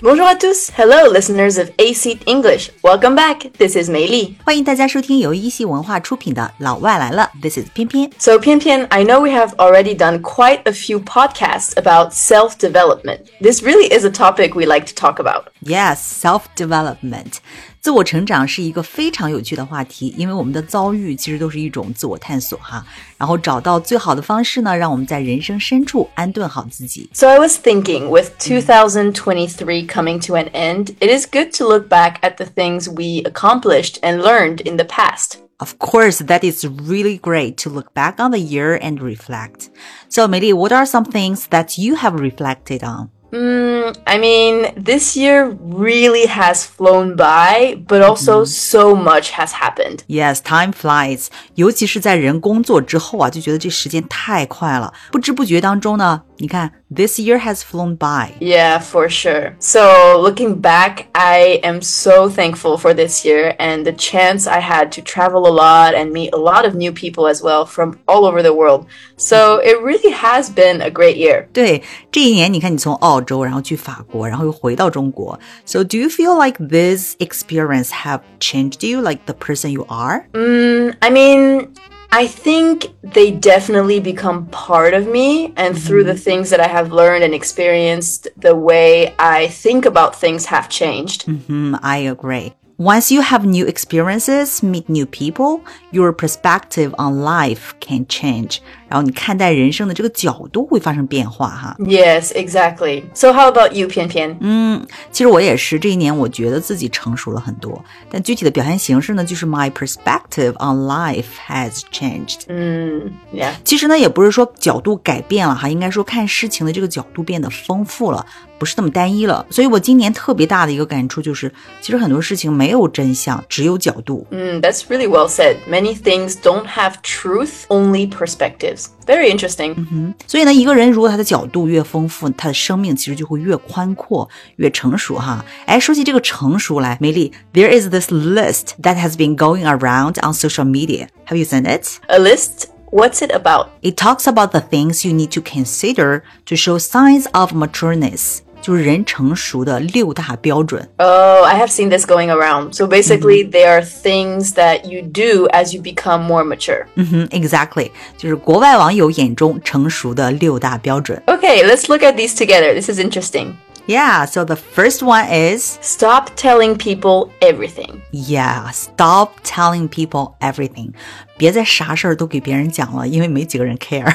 Bonjour à tous, hello listeners of AC English, welcome back. This is Mei Li. 欢迎大家收听由一席文化出品的《老外来了》，This is 翩翩。So 翩翩，I know we have already done quite a few podcasts about self-development. This really is a topic we like to talk about. Yes, self-development. 自我成长是一个非常有趣的话题，因为我们的遭遇其实都是一种自我探索哈。然后找到最好的方式呢，让我们在人生深处安顿好自己。 So, I was thinking with 2023 coming to an end, it is good to look back at the things we accomplished and learned in the past. Of course, that is really great to look back on the year and reflect. So, 美丽，What are some things that you have reflected on? I mean, this year really has flown by, but also so much has happened. Yes, time flies. 尤其是在人工作之后啊，就觉得这时间太快了。不知不觉当中呢， 你看，this year has flown by. Yeah, for sure. So, looking back, I am so thankful for this year and the chance I had to travel a lot and meet a lot of new people as well from all over the world. So, it really has been a great year. 对，这一年你看，你从澳洲，然后去法国，然后又回到中国。So do you feel like this experience have changed you, like the person you are? I mean, I think they definitely become part of me, and through the things that I have learned and experienced, the way I think about things have changed. Hmm, I agree. Once you have new experiences, meet new people, your perspective on life can change. 然后你看待人生的这个角度会发生变化哈。Yes, exactly. So, how about you, Pian Pian? 其实我也是，这一年我觉得自己成熟了很多，但具体的表现形式呢，就是 my perspective on life has changed 嗯。Yeah. 其实呢，也不是说角度改变了哈，应该说看事情的这个角度变得丰富了，不是那么单一了。所以我今年特别大的一个感触就是，其实很多事情没有真相，只有角度。Mm, that's really well said. Many things don't have truth, only perspectives. Very interesting. 所以呢，一个人如果他的角度越丰富，他的生命其实就会越宽阔、越成熟哈。哎，说起这个成熟来，美丽，there is this list that has been going around on social media. Have you seen it? A list? What's it about? It talks about the things you need to consider to show signs of matureness， 就是人成熟的六大标准。 Oh, I have seen this going around. So basically, there are things that you do as you become more mature. 嗯，exactly，就是国外网友眼中成熟的六大标准。 Okay, let's look at these together. This is interesting. Yeah, so the first one is Stop telling people everything. yeah, stop telling people everything， 别再啥事儿都给别人讲了，因为没几个人 care。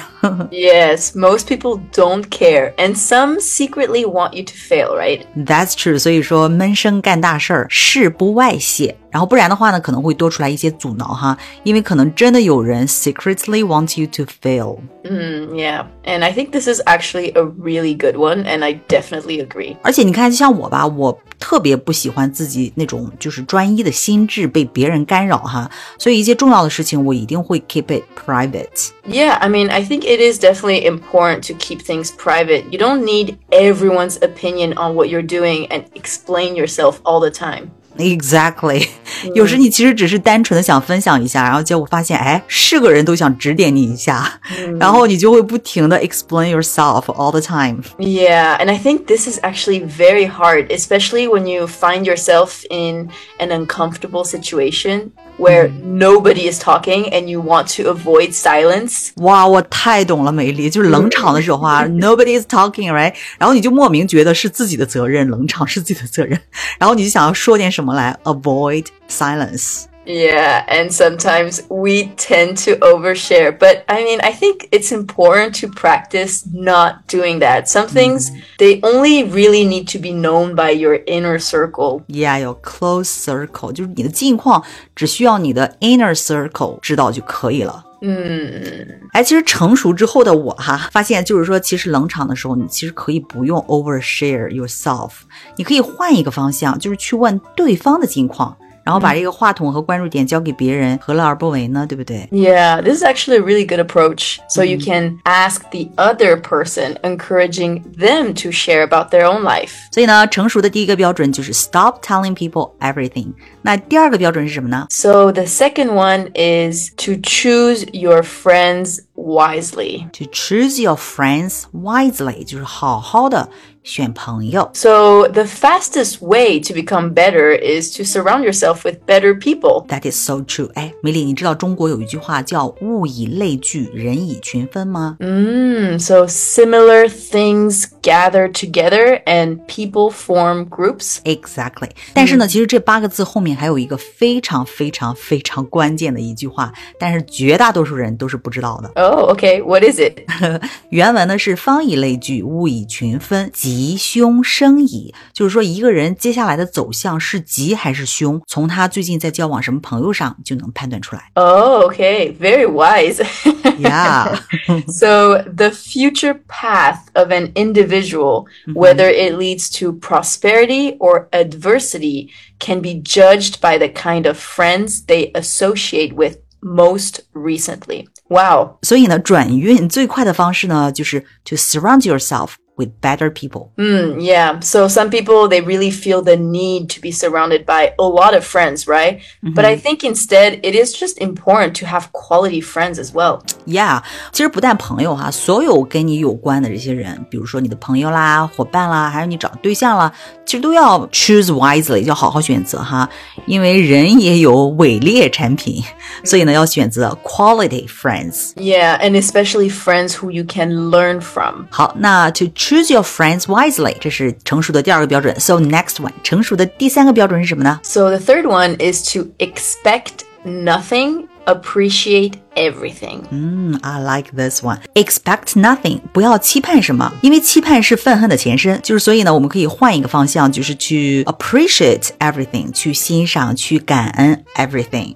Yes, most people don't care, and some secretly want you to fail, right? That's true，所以说闷声干大事儿，事不外泄。然后不然的话呢，可能会多出来一些阻挠哈，因为可能真的有人 secretly want you to fail。 Yeah, and I think this is actually a really good one, and I definitely agree. 而且你看，就像我吧，我特别不喜欢自己那种就是专一的心智被别人干扰哈，所以一些重要的事情我 一定会 keep it private。 Yeah, I mean, I think it is definitely important to keep things private. You don't need everyone's opinion on what you're doing and explain yourself all the time. Exactly，、有时你其实只是单纯的想分享一下，然后结果发现，哎，是个人都想指点你一下，然后你就会不停的 explain yourself all the time。 Yeah, and I think this is actually very hard, especially when you find yourself in an uncomfortable situation Where nobody is talking and you want to avoid silence. 哇，我太懂了，美丽，就是冷场的时候啊，nobody is talking，right？然后你就莫名觉得是自己的责任，冷场是自己的责任，然后你就想要说点什么来 avoid silence。Yeah, and sometimes we tend to overshare. But I mean, I think it's important to practice not doing that. Some things, they only really need to be known by your inner circle. Yeah，有 close circle，就是你的近况只需要你的 inner circle 知道就可以了。嗯，哎，其实成熟之后的我哈，发现就是说，其实冷场的时候，你其实可以不用 overshare yourself，你可以换一个方向，就是去问对方的近况， 然后把这个话筒和关注点交给别人，何乐而不为呢？对不对？ Yeah, this is actually a really good approach. So you can ask the other person, encouraging them to share about their own life. 所以呢，成熟的第一个标准就是 stop telling people everything。那第二个标准是什么呢？ So the second one is to choose your friends wisely. To choose your friends wisely，就是好好的 选朋友。 So the fastest way to become better is to surround yourself with better people. That is so true。哎，美丽，你知道中国有一句话叫“物以类聚，人以群分”吗？ Mm, so similar things gather together and people form groups. Exactly，但是呢，其实这八个字后面还有一个非常非常非常关键的一句话，但是绝大多数人都是不知道的。 Oh, okay. What is it? 原文呢是“方以类聚，物以群分， 吉凶生矣”，就是说一个人接下来的走向是吉还是凶，从他最近在交往什么朋友上就能判断出来。 Oh, okay. Very wise. Yeah， so the future path of an individual, whether it leads to prosperity or adversity, can be judged by the kind of friends they associate with most recently. Wow. 所以呢，转运最快的方式呢，就是 to surround yourself with better people。 Mm, yeah. So some people they really feel the need to be surrounded by a lot of friends, right? But I think instead it is just important to have quality friends as well. Yeah，其实不但朋友哈，所有跟你有关的这些人，比如说你的朋友啦、伙伴啦，还有你找对象啦，其实都要 choose wisely，要好好选择哈。因为人也有伪劣产品，所以呢要选择 quality friends。 Yeah, and especially friends who you can learn from. 好，那 to choose your friends wisely，这是成熟的第二个标准。So next one，成熟的第三个标准是什么呢？ So the third one is to expect nothing, appreciate everything. 嗯，I like this one. Expect nothing，不要期盼什么，因为期盼是愤恨的前身。就是所以呢，我们可以换一个方向，就是去 appreciate everything，去欣赏、去感恩 everything。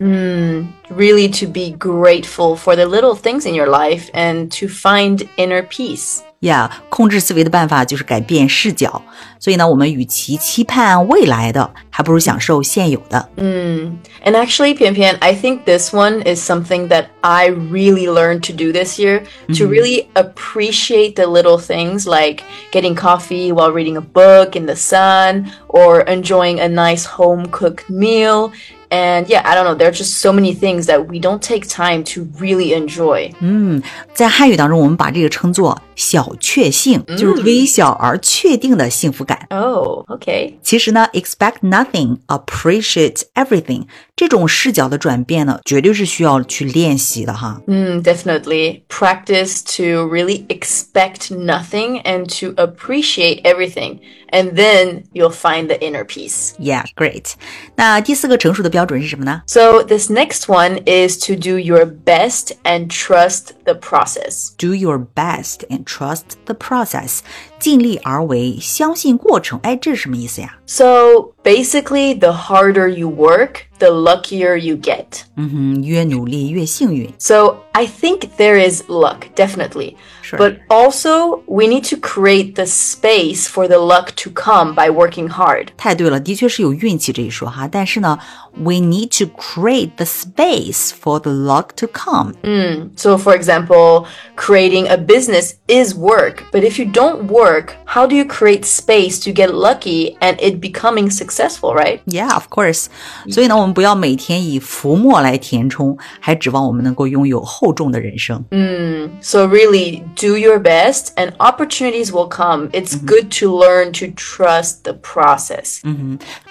Really to be grateful for the little things in your life and to find inner peace. Yeah，控制思维的办法就是改变视角。所以呢，我们与其期盼未来的，还不如享受现有的。 And actually, Pian Pian, I think this one is something that I really learned to do this year to really appreciate the little things like getting coffee while reading a book in the sun or enjoying a nice home cooked meal. And yeah, I don't know, there are just so many things that we don't take time to really enjoy. 在汉语当中，我们把这个称作 小确幸，就是微小而确定的幸福感。 Oh, okay. 其实呢，expect nothing, appreciate everything 这种视角的转变呢，绝对是需要去练习的哈。 Mm, definitely. Practice to really expect nothing and to appreciate everything. And then you'll find the inner peace. Yeah, great. 那第四个成熟的标准是什么呢？ So, this next one is to do your best and trust the process. Do your best and trust the process，尽力而为，相信过程。哎，这是什么意思呀？ So, basically, the harder you work, the luckier you get. 嗯哼，越努力越幸运。 So, I think there is luck, definitely. Sure. But also, we need to create the space for the luck to come by working hard. 太对了，的确是有运气这一说哈。但是呢，we need to create the space for the luck to come。 So, for example, creating a business is work, but if you don't work, how do you create space to get lucky and it becoming successful, right? Yeah, of course. 所以呢，我们不要每天以浮沫来填充，还指望我们能够拥有厚重的人生。 So, really, do your best and opportunities will come. It's good to learn to trust the process.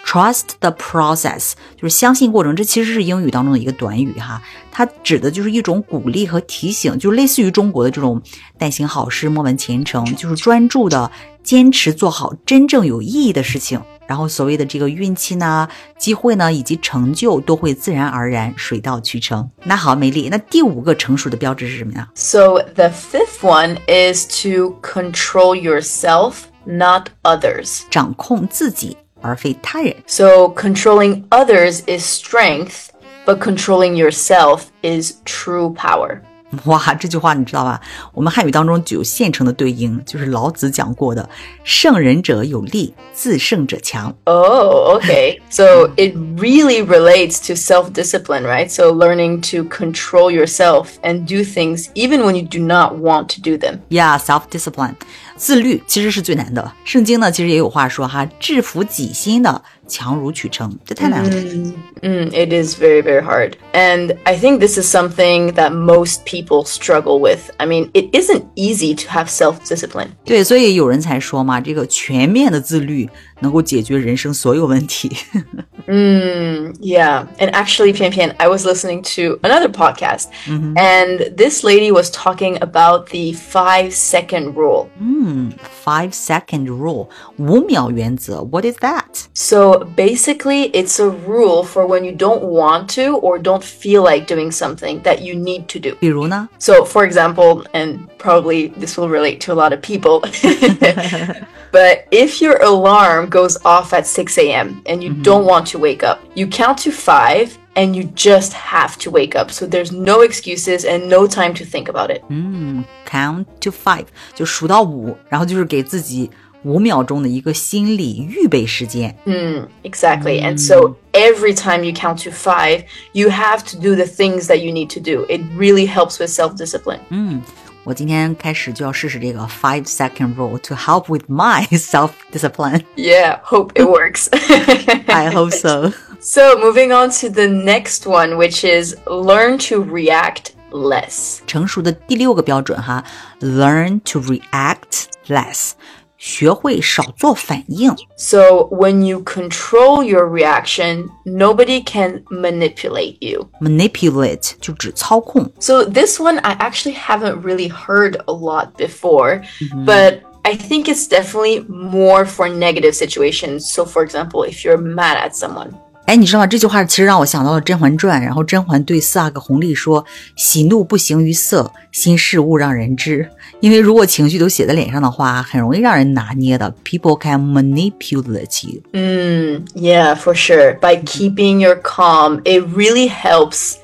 Trust the process 就是相信过程，这其实是英语当中的一个短语哈， 它指的就是一种鼓励和提醒，就类似于中国的这种“但行好事，莫问前程”，就是专注的坚持做好真正有意义的事情。然后所谓的这个运气呢、机会呢以及成就都会自然而然、水到渠成。那好，美丽，那第五个成熟的标志是什么呀？So, the fifth one is to control yourself, not others. 掌控自己而非他人。So, controlling others is strength, but controlling yourself is true power. 哇，这句话你知道吧？我们汉语当中就有现成的对应，就是老子讲过的“胜人者有力，自胜者强 Oh, okay. So it really relates to self discipline, right? So learning to control yourself and do things even when you do not want to do them. ”。 Yeah, self discipline。 自律其实是最难的。圣经呢，其实也有话说哈，制服己心的。强如取成，这太难了。Mm, mm, it is very, very hard. And I think this is something that most people struggle with. I mean, it isn't easy to have self-discipline. 对，所以有人才说嘛，这个全面的自律能够解决人生所有问题。mm, yeah. And actually, Pian Pian, I was listening to another podcast, mm -hmm. and this lady was talking about the five second rule. Mm, five second rule. 五秒原则. What is that? So basically, it's a rule for when you don't want to or don't feel like doing something that you need to do. 比如呢? So, for example, and probably this will relate to a lot of people. but if your alarm goes off at 6 a.m. and you mm -hmm. don't want to wake up, you count to five and you just have to wake up. So there's no excuses and no time to think about it. Mm, count to five 就数到五，然后就是给自己五秒钟的一个心理预备时间。嗯，exactly. And so every time you count to five, you have to do the things that you need to do. It really helps with self-discipline. 嗯。 我今天开始就要试试这个 five second rule to help with my self discipline. Yeah, hope it works. I hope so. So, moving on to the next one, which is learn to react less. 成熟的第六个标准哈，learn to react less。 学会少做反应。So when you control your reaction, nobody can manipulate you. Manipulate 就指操控。So this one I actually haven't really heard a lot before, mm -hmm. but I think it's definitely more for negative situations. So for example, if you're mad at someone. 哎，你知道吗？这句话其实让我想到了《甄嬛传》，然后甄嬛对四阿哥弘历说：“喜怒不形于色，心事勿让人知。”因为如果情绪都写在脸上的话，很容易让人拿捏的。People can manipulate you. 嗯 yeah, for sure. By keeping your calm, it really helps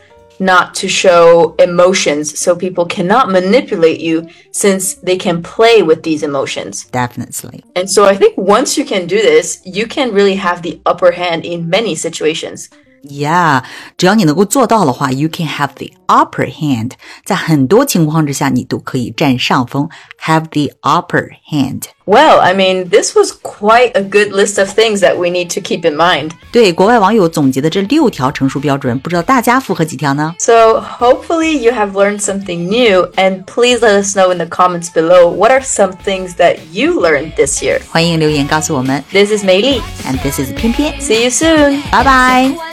not to show emotions so people cannot manipulate you since they can play with these emotions. Definitely. And so I think once you can do this, you can really have the upper hand in many situations. Yeah，只要你能够做到的话，you can have the upper hand。在很多情况之下，你都可以占上风，have the upper hand。Well, I mean, this was quite a good list of things that we need to keep in mind. 对，国外网友总结的这六条成熟标准，不知道大家符合几条呢？So hopefully you have learned something new, and please let us know in the comments below what are some things that you learned this year. 欢迎留言告诉我们。This is Mei Li, and this is 翩翩。See you soon. Bye bye.